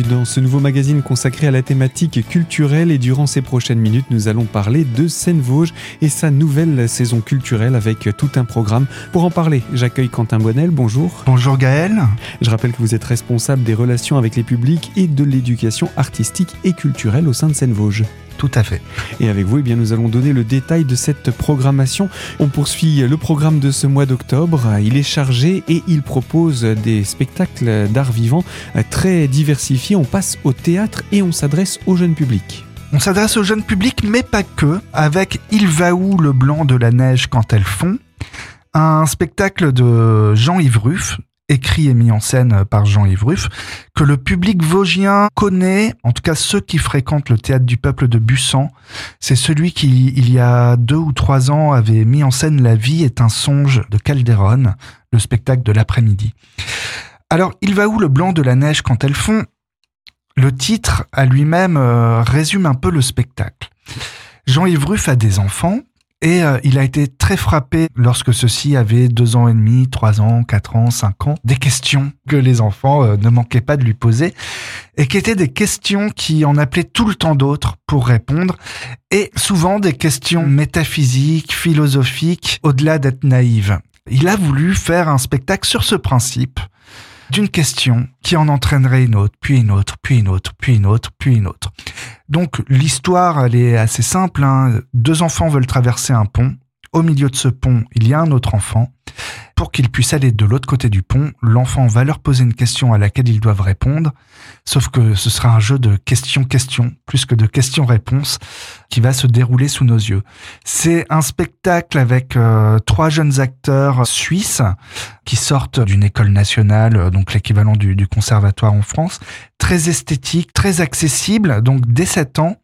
bienvenue dans ce nouveau magazine consacré à la thématique culturelle et durant ces prochaines minutes nous allons parler de Seine-Vosges et sa nouvelle saison culturelle avec tout un programme. Pour en parler, j'accueille Quentin Bonnel, bonjour. Bonjour Gaël. Je rappelle que vous êtes responsable des relations avec les publics et de l'éducation artistique et culturelle au sein de Seine-Vosges. Tout à fait. Et avec vous, eh bien, nous allons donner le détail de cette programmation. On poursuit le programme de ce mois d'octobre. Il est chargé et il propose des spectacles d'art vivant très diversifiés. On passe au théâtre et on s'adresse au jeune public. On s'adresse au jeune public, mais pas que, avec Il va où le blanc de la neige quand elles fond un spectacle de Jean-Yves Ruff, écrit et mis en scène par Jean-Yves Ruff, que le public vosgien connaît, en tout cas ceux qui fréquentent le théâtre du peuple de Bussan. C'est celui qui, il y a deux ou trois ans, avait mis en scène La vie est un songe de Calderon, le spectacle de l'après-midi. Alors, il va où le blanc de la neige quand elles font? Le titre à lui-même euh, résume un peu le spectacle. Jean-Yves Ruff a des enfants, et euh, il a été très frappé lorsque ceux-ci avaient deux ans et demi, trois ans, quatre ans, cinq ans, des questions que les enfants euh, ne manquaient pas de lui poser et qui étaient des questions qui en appelaient tout le temps d'autres pour répondre et souvent des questions métaphysiques, philosophiques, au-delà d'être naïves. Il a voulu faire un spectacle sur ce principe d'une question qui en entraînerait une autre, puis une autre, puis une autre, puis une autre, puis une autre. Donc l'histoire, elle est assez simple. Hein. Deux enfants veulent traverser un pont. Au milieu de ce pont, il y a un autre enfant. Pour qu'ils puissent aller de l'autre côté du pont, l'enfant va leur poser une question à laquelle ils doivent répondre, sauf que ce sera un jeu de questions-questions, plus que de questions-réponses, qui va se dérouler sous nos yeux. C'est un spectacle avec euh, trois jeunes acteurs suisses qui sortent d'une école nationale, euh, donc l'équivalent du, du conservatoire en France, très esthétique, très accessible, donc dès 7 ans,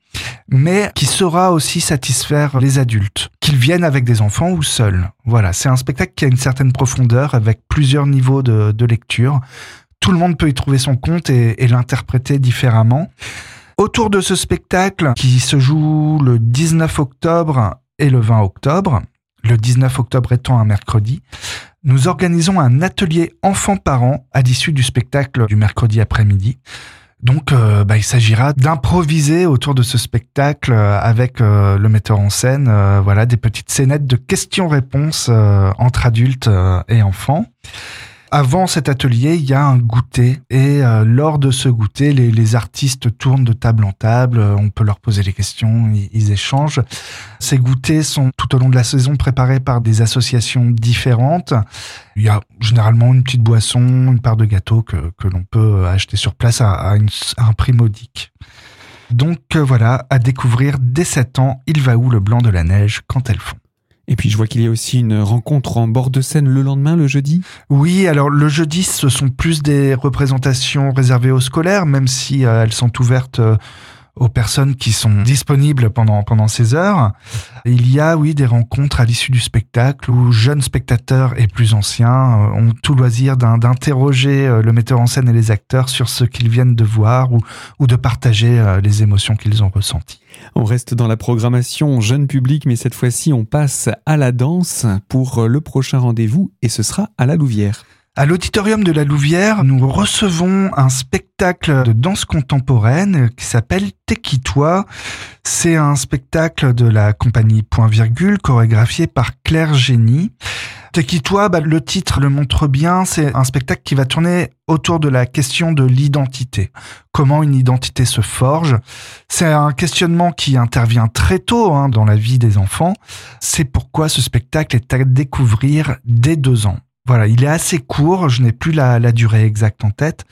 mais qui saura aussi satisfaire les adultes, qu'ils viennent avec des enfants ou seuls. Voilà, c'est un spectacle qui a une certaine profondeur avec plusieurs niveaux de, lecture. Tout le monde peut y trouver son compte et, l'interpréter différemment. Autour de ce spectacle qui se joue le 19 octobre et le 20 octobre, le 19 octobre étant un mercredi, nous organisons un atelier enfants-parents à l'issue du spectacle du mercredi après-midi. Donc, euh, bah, il s'agira d'improviser autour de ce spectacle euh, avec euh, le metteur en scène, voilà, des petites scénettes de questions-réponses entre adultes et enfants. Avant cet atelier, il y a un goûter et euh, lors de ce goûter, les, les, artistes tournent de table en table, euh, on peut leur poser les questions, ils, ils, échangent. Ces goûters sont tout au long de la saison préparés par des associations différentes. Il y a généralement une petite boisson, une part de gâteau que, que l'on peut acheter sur place à, à, une, à un prix modique. Donc euh, voilà, à découvrir dès 7 ans, il va où le blanc de la neige quand elles font. Et puis je vois qu'il y a aussi une rencontre en bord de scène le lendemain, le jeudi. Oui, alors le jeudi, ce sont plus des représentations réservées aux scolaires, même si euh, elles sont ouvertes euh, aux personnes qui sont disponibles pendant, pendant ces heures. Il y a, oui, des rencontres à l'issue du spectacle où jeunes spectateurs et plus anciens euh, ont tout loisir d'interroger le metteur en scène et les acteurs sur ce qu'ils viennent de voir ou, ou de partager les émotions qu'ils ont ressenties. On reste dans la programmation jeune public, mais cette fois-ci, on passe à la danse pour le prochain rendez-vous et ce sera à la Louvière. À l'auditorium de la Louvière, nous recevons un spectacle de danse contemporaine qui s'appelle Tekitoi. C'est un spectacle de la compagnie Point Virgule chorégraphié par Claire Génie. Tekitoi, bah, le titre le montre bien, c'est un spectacle qui va tourner autour de la question de l'identité. Comment une identité se forge. C'est un questionnement qui intervient très tôt hein, dans la vie des enfants. C'est pourquoi ce spectacle est à découvrir dès deux ans. Voilà, il est assez court, je n'ai plus la, la, durée exacte en tête,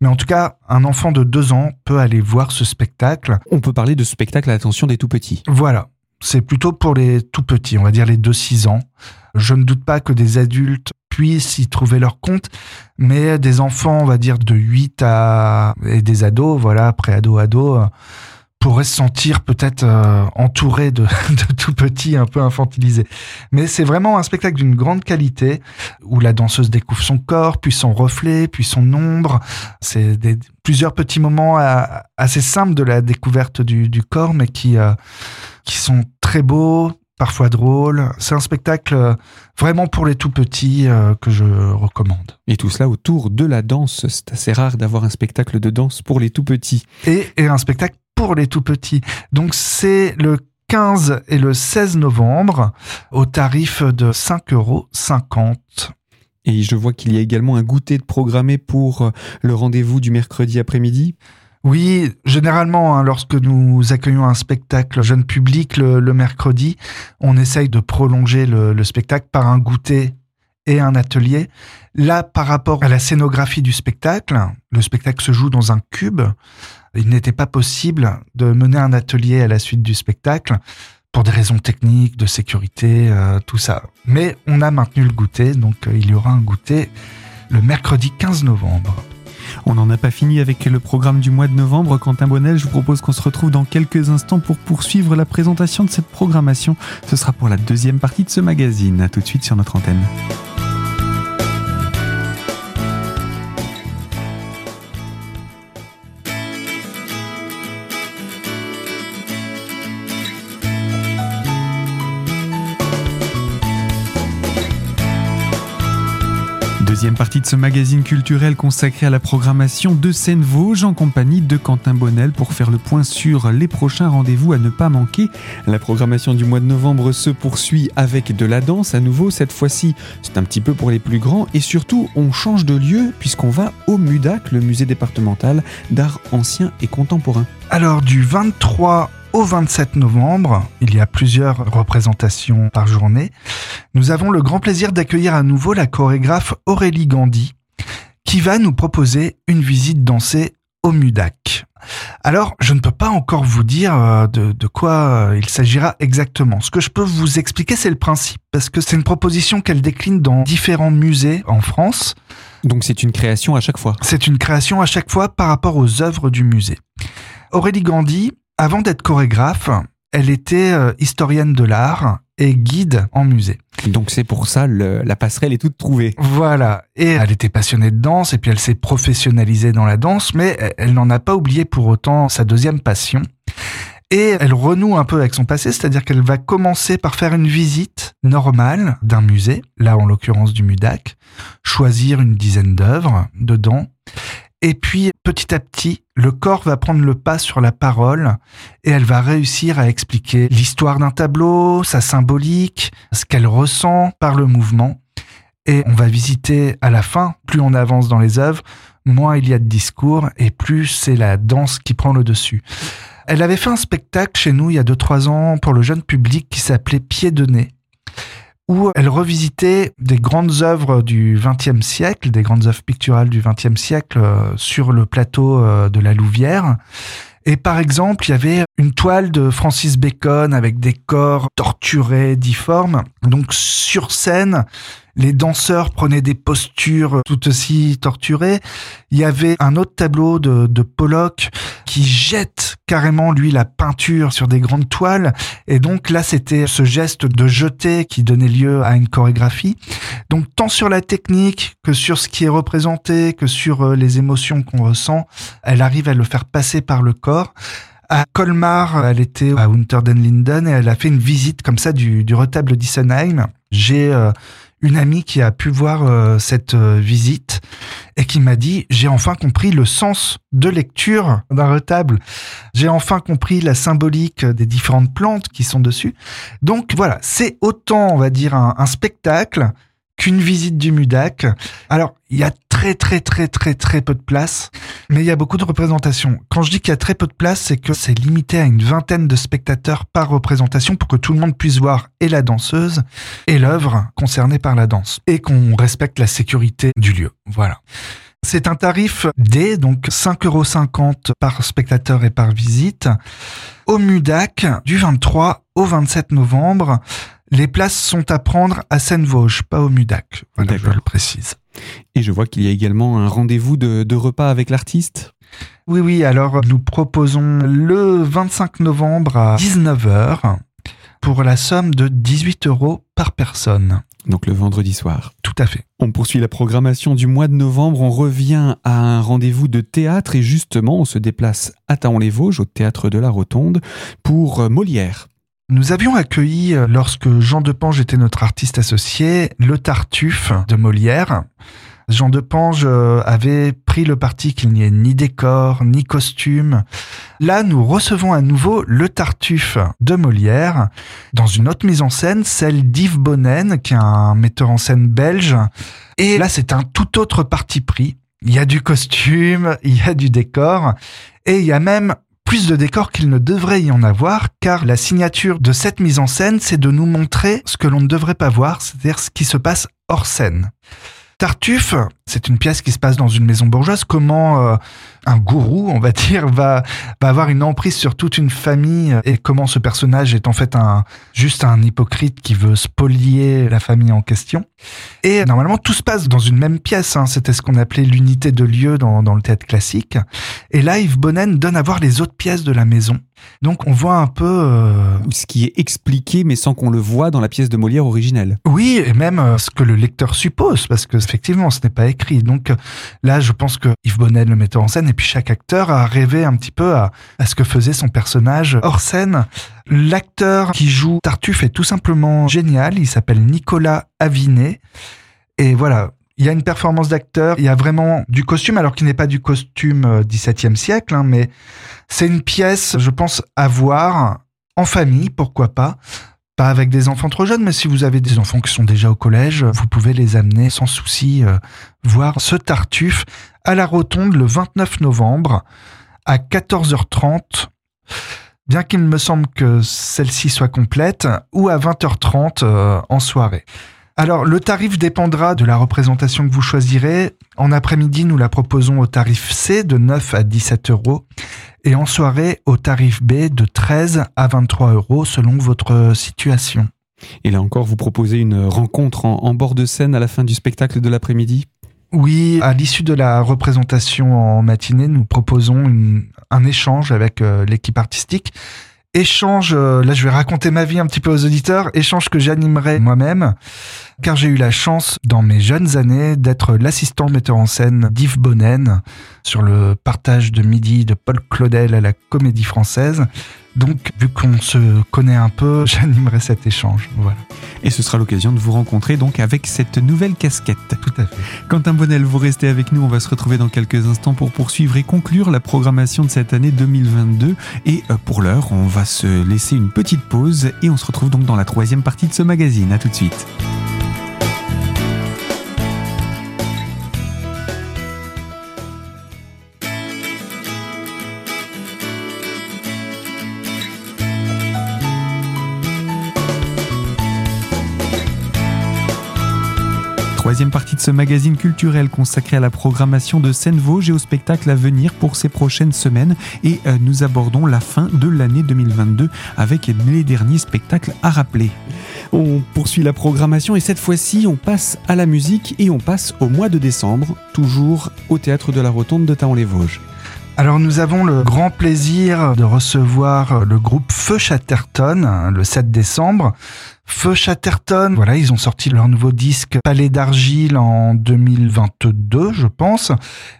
mais en tout cas, un enfant de deux ans peut aller voir ce spectacle. On peut parler de spectacle à l'attention des tout petits. Voilà, c'est plutôt pour les tout petits, on va dire les 2-6 ans. Je ne doute pas que des adultes puissent y trouver leur compte, mais des enfants, on va dire de 8 à... et des ados, voilà, pré-ado-ado, pourrait se sentir peut-être euh, entouré de, de, tout petits, un peu infantilisés. Mais c'est vraiment un spectacle d'une grande qualité où la danseuse découvre son corps, puis son reflet, puis son ombre. C'est plusieurs petits moments assez simples de la découverte du, du corps, mais qui, euh, qui sont très beaux, parfois drôle. C'est un spectacle euh, vraiment pour les tout petits euh, que je recommande. Et tout cela autour de la danse. C'est assez rare d'avoir un spectacle de danse pour les tout petits. Et, et un spectacle pour les tout petits. Donc c'est le 15 et le 16 novembre au tarif de 5,50 euros. Et je vois qu'il y a également un goûter de programmé pour euh, le rendez-vous du mercredi après-midi. Oui, généralement, hein, lorsque nous accueillons un spectacle jeune public le, le mercredi, on essaye de prolonger le, le, spectacle par un goûter et un atelier. Là, par rapport à la scénographie du spectacle, le spectacle se joue dans un cube. Il n'était pas possible de mener un atelier à la suite du spectacle pour des raisons techniques, de sécurité, euh, tout ça. Mais on a maintenu le goûter, donc euh, il y aura un goûter le mercredi 15 novembre. On n'en a pas fini avec le programme du mois de novembre. Quentin Bonnel, je vous propose qu'on se retrouve dans quelques instants pour poursuivre la présentation de cette programmation. Ce sera pour la deuxième partie de ce magazine. A tout de suite sur notre antenne. Ce magazine culturel consacré à la programmation de Seine-Vosges en compagnie de Quentin Bonnel pour faire le point sur les prochains rendez-vous à ne pas manquer. La programmation du mois de novembre se poursuit avec de la danse à nouveau. Cette fois-ci, c'est un petit peu pour les plus grands et surtout, on change de lieu puisqu'on va au MUDAC, le musée départemental d'art ancien et contemporain. Alors du 23 au 27 novembre, il y a plusieurs représentations par journée, nous avons le grand plaisir d'accueillir à nouveau la chorégraphe Aurélie Gandhi, qui va nous proposer une visite dansée au MUDAC. Alors, je ne peux pas encore vous dire euh, de, de quoi euh, il s'agira exactement. Ce que je peux vous expliquer, c'est le principe, parce que c'est une proposition qu'elle décline dans différents musées en France. Donc c'est une création à chaque fois. C'est une création à chaque fois par rapport aux œuvres du musée. Aurélie Gandhi, avant d'être chorégraphe, elle était euh, historienne de l'art et guide en musée. Donc c'est pour ça le, la passerelle est toute trouvée. Voilà. Et elle était passionnée de danse et puis elle s'est professionnalisée dans la danse, mais elle n'en a pas oublié pour autant sa deuxième passion. Et elle renoue un peu avec son passé, c'est-à-dire qu'elle va commencer par faire une visite normale d'un musée, là en l'occurrence du MUDAC, choisir une dizaine d'œuvres dedans, et puis, petit à petit, le corps va prendre le pas sur la parole et elle va réussir à expliquer l'histoire d'un tableau, sa symbolique, ce qu'elle ressent par le mouvement. Et on va visiter à la fin, plus on avance dans les œuvres, moins il y a de discours et plus c'est la danse qui prend le dessus. Elle avait fait un spectacle chez nous il y a 2-3 ans pour le jeune public qui s'appelait Pied de nez où elle revisitait des grandes œuvres du XXe siècle, des grandes œuvres picturales du XXe siècle euh, sur le plateau euh, de la Louvière. Et par exemple, il y avait une toile de Francis Bacon avec des corps torturés, difformes. Donc sur scène, les danseurs prenaient des postures tout aussi torturées. Il y avait un autre tableau de, de Pollock qui jette carrément, lui, la peinture sur des grandes toiles. Et donc là, c'était ce geste de jeter qui donnait lieu à une chorégraphie. Donc tant sur la technique que sur ce qui est représenté, que sur euh, les émotions qu'on ressent, elle arrive à le faire passer par le corps. À Colmar, elle était à Unter den Linden et elle a fait une visite comme ça du, du retable d'Issenheim. J'ai euh, une amie qui a pu voir euh, cette euh, visite et qui m'a dit j'ai enfin compris le sens de lecture d'un retable. J'ai enfin compris la symbolique des différentes plantes qui sont dessus. Donc voilà, c'est autant on va dire un, un spectacle qu'une visite du MUDAC. Alors, il y a très très très très très peu de place, mais il y a beaucoup de représentations. Quand je dis qu'il y a très peu de place, c'est que c'est limité à une vingtaine de spectateurs par représentation pour que tout le monde puisse voir et la danseuse et l'œuvre concernée par la danse et qu'on respecte la sécurité du lieu. Voilà. C'est un tarif D, donc 5,50 euros par spectateur et par visite, au MUDAC du 23 au 27 novembre. Les places sont à prendre à Seine-Vosges, pas au MUDAC. Voilà, je le précise. Et je vois qu'il y a également un rendez-vous de, de repas avec l'artiste. Oui, oui, alors nous proposons le 25 novembre à 19h pour la somme de 18 euros par personne. Donc le vendredi soir. Tout à fait. On poursuit la programmation du mois de novembre. On revient à un rendez-vous de théâtre et justement, on se déplace à Taon-les-Vosges, au théâtre de la Rotonde, pour Molière. Nous avions accueilli, euh, lorsque Jean Depange était notre artiste associé, le Tartuffe de Molière. Jean Depange euh, avait pris le parti qu'il n'y ait ni décor, ni costume. Là, nous recevons à nouveau le Tartuffe de Molière dans une autre mise en scène, celle d'Yves Bonnen, qui est un metteur en scène belge. Et là, c'est un tout autre parti pris. Il y a du costume, il y a du décor, et il y a même plus de décors qu'il ne devrait y en avoir, car la signature de cette mise en scène, c'est de nous montrer ce que l'on ne devrait pas voir, c'est-à-dire ce qui se passe hors scène. Tartuffe, c'est une pièce qui se passe dans une maison bourgeoise. Comment euh, un gourou, on va dire, va, va avoir une emprise sur toute une famille et comment ce personnage est en fait un juste un hypocrite qui veut spolier la famille en question. Et normalement, tout se passe dans une même pièce. Hein. C'était ce qu'on appelait l'unité de lieu dans, dans le théâtre classique. Et là, Yves Bonnen donne à voir les autres pièces de la maison. Donc on voit un peu... Euh... Ce qui est expliqué mais sans qu'on le voit dans la pièce de Molière originelle. Oui, et même euh, ce que le lecteur suppose, parce que effectivement ce n'est pas écrit. Donc euh, là je pense que Yves Bonnet, le metteur en scène, et puis chaque acteur a rêvé un petit peu à, ce que faisait son personnage hors scène. L'acteur qui joue Tartuffe est tout simplement génial, il s'appelle Nicolas Avinet. Et voilà, il y a une performance d'acteur, il y a vraiment du costume, alors qu'il n'est pas du costume 17e siècle, hein, mais c'est une pièce, je pense, à voir en famille, pourquoi pas. Pas avec des enfants trop jeunes, mais si vous avez des enfants qui sont déjà au collège, vous pouvez les amener sans souci euh, voir ce Tartuffe à la Rotonde le 29 novembre à 14h30. Bien qu'il me semble que celle-ci soit complète, ou à 20h30 euh, en soirée. Alors, le tarif dépendra de la représentation que vous choisirez. En après-midi, nous la proposons au tarif C de 9 à 17 euros et en soirée au tarif B de 13 à 23 euros selon votre situation. Et là encore, vous proposez une rencontre en, bord de scène à la fin du spectacle de l'après-midi? Oui, à l'issue de la représentation en matinée, nous proposons un échange avec euh, l'équipe artistique échange, euh, là je vais raconter ma vie un petit peu aux auditeurs, échange que j'animerai moi-même, car j'ai eu la chance dans mes jeunes années d'être l'assistant metteur en scène d'Yves Bonnen sur le partage de midi de Paul Claudel à la Comédie Française. Donc, vu qu'on se connaît un peu, j'animerai cet échange. Voilà. Et ce sera l'occasion de vous rencontrer donc avec cette nouvelle casquette. Tout à fait. Quentin Bonnel, vous restez avec nous. On va se retrouver dans quelques instants pour poursuivre et conclure la programmation de cette année 2022. Et euh, pour l'heure, on va se laisser une petite pause et on se retrouve donc dans la troisième partie de ce magazine. À tout de suite. Troisième partie de ce magazine culturel consacré à la programmation de Seine-Vosges et au spectacle à venir pour ces prochaines semaines. Et euh, nous abordons la fin de l'année 2022 avec les derniers spectacles à rappeler. On poursuit la programmation et cette fois-ci on passe à la musique et on passe au mois de décembre, toujours au théâtre de la Rotonde de Taon-les-Vosges. Alors nous avons le grand plaisir de recevoir le groupe Feu Chatterton le 7 décembre Feu Chatterton, voilà, ils ont sorti leur nouveau disque Palais d'argile en 2022, je pense,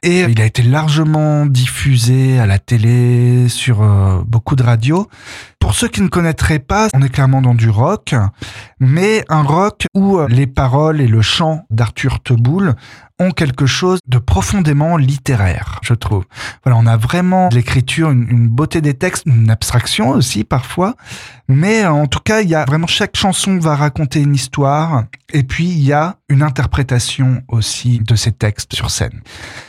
et il a été largement diffusé à la télé, sur euh, beaucoup de radios. Pour ceux qui ne connaîtraient pas, on est clairement dans du rock, mais un rock où euh, les paroles et le chant d'Arthur Teboul ont quelque chose de profondément littéraire, je trouve. Voilà, on a vraiment l'écriture, une, beauté des textes, une abstraction aussi parfois, mais en tout cas, il y a vraiment chaque chanson va raconter une histoire, et puis il y a une interprétation aussi de ces textes sur scène.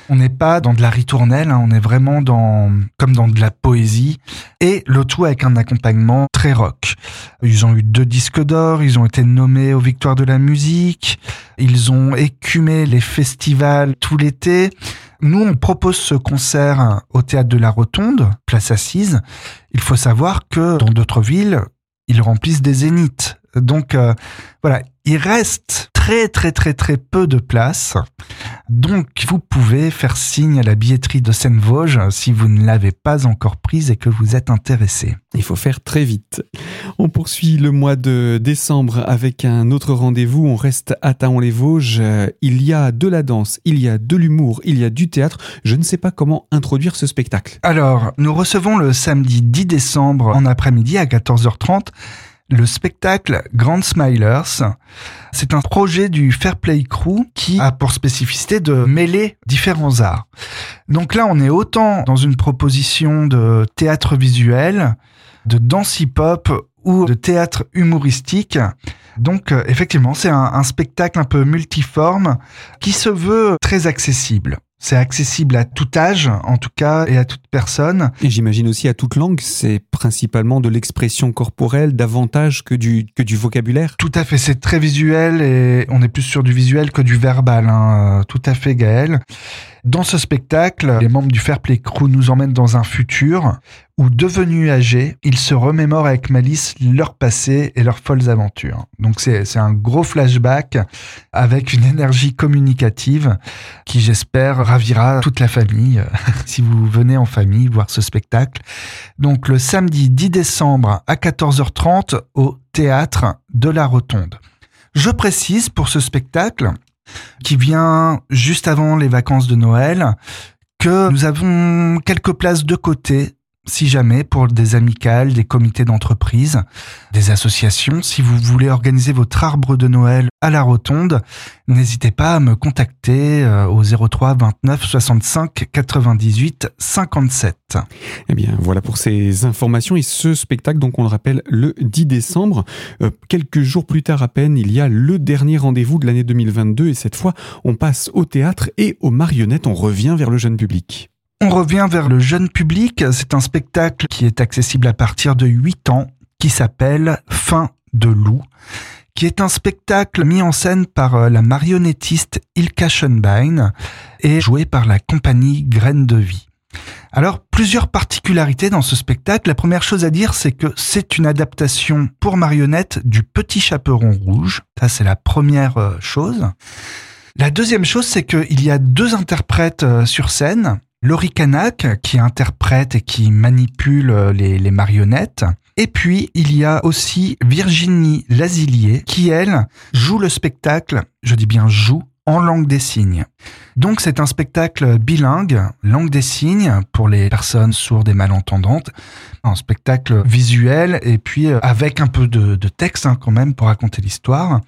On n'est pas dans de la ritournelle, hein, on est vraiment dans comme dans de la poésie, et le tout avec un accompagnement très rock. Ils ont eu deux disques d'or, ils ont été nommés aux Victoires de la musique, ils ont écumé les festivals tout l'été. Nous, on propose ce concert au théâtre de la Rotonde, place assise. Il faut savoir que dans d'autres villes, ils remplissent des zéniths. Donc euh, voilà, il reste très très très très peu de place. Donc vous pouvez faire signe à la billetterie de Seine-Vosges si vous ne l'avez pas encore prise et que vous êtes intéressé. Il faut faire très vite. On poursuit le mois de décembre avec un autre rendez-vous. On reste à Taon-les-Vosges. Il y a de la danse, il y a de l'humour, il y a du théâtre. Je ne sais pas comment introduire ce spectacle. Alors, nous recevons le samedi 10 décembre en après-midi à 14h30 le spectacle Grand Smilers. C'est un projet du Fair Play Crew qui a pour spécificité de mêler différents arts. Donc là, on est autant dans une proposition de théâtre visuel, de danse hip-hop ou de théâtre humoristique. Donc euh, effectivement, c'est un, un, spectacle un peu multiforme qui se veut très accessible. C'est accessible à tout âge, en tout cas, et à toute personne. Et j'imagine aussi à toute langue. C'est principalement de l'expression corporelle davantage que du, que du vocabulaire. Tout à fait. C'est très visuel et on est plus sur du visuel que du verbal. Hein. Tout à fait, Gaël. Dans ce spectacle, les membres du Fair Play Crew nous emmènent dans un futur où, devenus âgés, ils se remémorent avec malice leur passé et leurs folles aventures. Donc c'est un gros flashback avec une énergie communicative qui, j'espère, ravira toute la famille si vous venez en famille voir ce spectacle. Donc le samedi 10 décembre à 14h30 au théâtre de la Rotonde. Je précise pour ce spectacle qui vient juste avant les vacances de Noël, que nous avons quelques places de côté si jamais pour des amicales, des comités d'entreprise, des associations, si vous voulez organiser votre arbre de Noël à la rotonde, n'hésitez pas à me contacter euh, au 03 29 65 98 57. Eh bien, voilà pour ces informations et ce spectacle, donc on le rappelle, le 10 décembre. Euh, quelques jours plus tard à peine, il y a le dernier rendez-vous de l'année 2022 et cette fois, on passe au théâtre et aux marionnettes, on revient vers le jeune public. On revient vers le jeune public. C'est un spectacle qui est accessible à partir de 8 ans, qui s'appelle Fin de loup, qui est un spectacle mis en scène par euh, la marionnettiste Ilka Schönbein et joué par la compagnie Graine de Vie. Alors, plusieurs particularités dans ce spectacle. La première chose à dire, c'est que c'est une adaptation pour marionnettes du Petit Chaperon Rouge. Ça, c'est la première euh, chose. La deuxième chose, c'est qu'il y a deux interprètes euh, sur scène. Laurie Canac qui interprète et qui manipule euh, les, marionnettes. Et puis, il y a aussi Virginie Lazilier qui, elle, joue le spectacle, je dis bien joue, en langue des signes. Donc c'est un spectacle bilingue, langue des signes, pour les personnes sourdes et malentendantes. Un spectacle visuel et puis euh, avec un peu de, texte hein, quand même pour raconter l'histoire.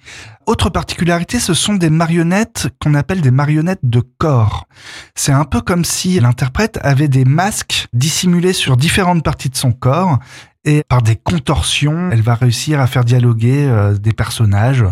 Autre particularité, ce sont des marionnettes qu'on appelle des marionnettes de corps. C'est un peu comme si l'interprète avait des masques dissimulés sur différentes parties de son corps et par des contorsions, elle va réussir à faire dialoguer euh, des personnages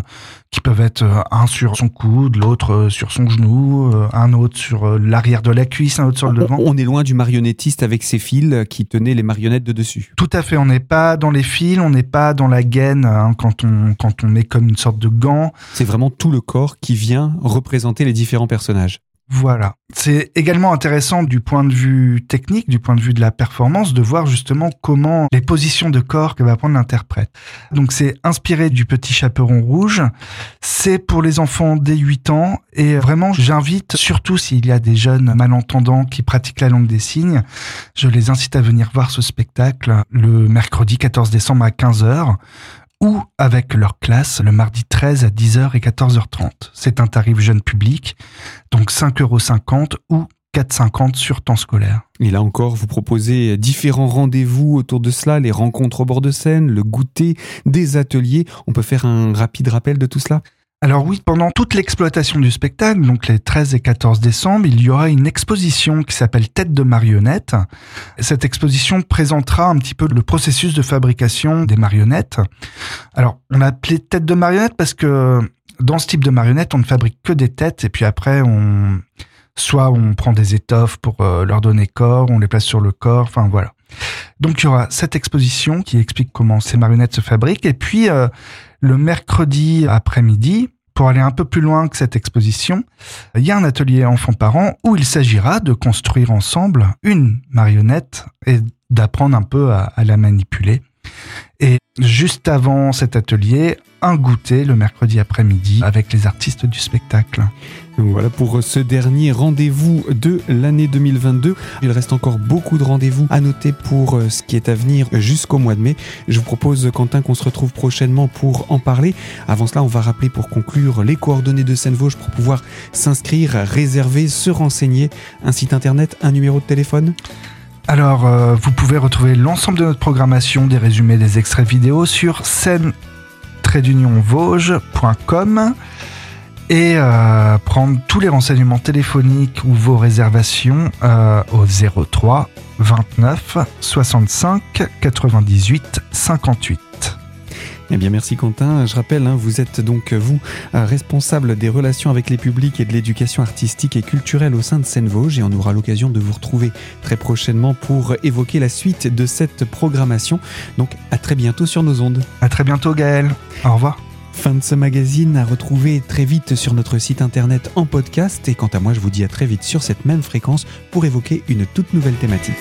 qui peuvent être euh, un sur son coude, l'autre euh, sur son genou, un autre sur l'arrière de la cuisse, un autre sur le devant. On est loin du marionnettiste avec ses fils qui tenait les marionnettes de dessus. Tout à fait, on n'est pas dans les fils, on n'est pas dans la gaine hein, quand on quand on met comme une sorte de gant. C'est vraiment tout le corps qui vient représenter les différents personnages. Voilà. C'est également intéressant du point de vue technique, du point de vue de la performance, de voir justement comment les positions de corps que va prendre l'interprète. Donc c'est inspiré du petit chaperon rouge. C'est pour les enfants dès 8 ans et vraiment j'invite, surtout s'il y a des jeunes malentendants qui pratiquent la langue des signes, je les incite à venir voir ce spectacle le mercredi 14 décembre à 15h ou avec leur classe le mardi 13 à 10h et 14h30. C'est un tarif jeune public, donc 5,50 euros ou 4,50 sur temps scolaire. Et là encore, vous proposez différents rendez-vous autour de cela, les rencontres au bord de scène, le goûter, des ateliers. On peut faire un rapide rappel de tout cela? Alors oui, pendant toute l'exploitation du spectacle, donc les 13 et 14 décembre, il y aura une exposition qui s'appelle Tête de marionnette. Cette exposition présentera un petit peu le processus de fabrication des marionnettes. Alors, on a appelé Tête de marionnette parce que dans ce type de marionnette, on ne fabrique que des têtes et puis après, on soit on prend des étoffes pour euh, leur donner corps, on les place sur le corps, enfin voilà. Donc il y aura cette exposition qui explique comment ces marionnettes se fabriquent et puis euh, le mercredi après-midi, pour aller un peu plus loin que cette exposition, il y a un atelier enfants-parents où il s'agira de construire ensemble une marionnette et d'apprendre un peu à, la manipuler. Et juste avant cet atelier, un goûter le mercredi après-midi avec les artistes du spectacle. Voilà pour ce dernier rendez-vous de l'année 2022. Il reste encore beaucoup de rendez-vous à noter pour euh, ce qui est à venir jusqu'au mois de mai. Je vous propose, Quentin, qu'on se retrouve prochainement pour en parler. Avant cela, on va rappeler pour conclure les coordonnées de Seine-Vosges pour pouvoir s'inscrire, réserver, se renseigner. Un site internet, un numéro de téléphone? Alors, euh, vous pouvez retrouver l'ensemble de notre programmation, des résumés, des extraits vidéo sur scène et euh, prendre tous les renseignements téléphoniques ou vos réservations euh, au 03 29 65 98 58. Eh bien, merci Quentin. Je rappelle, hein, vous êtes donc, vous, euh, responsable des relations avec les publics et de l'éducation artistique et culturelle au sein de Seine-Vosges et on aura l'occasion de vous retrouver très prochainement pour évoquer la suite de cette programmation. Donc, à très bientôt sur nos ondes. À très bientôt, Gaël. Au revoir. Fin de ce magazine à retrouver très vite sur notre site internet en podcast et quant à moi je vous dis à très vite sur cette même fréquence pour évoquer une toute nouvelle thématique.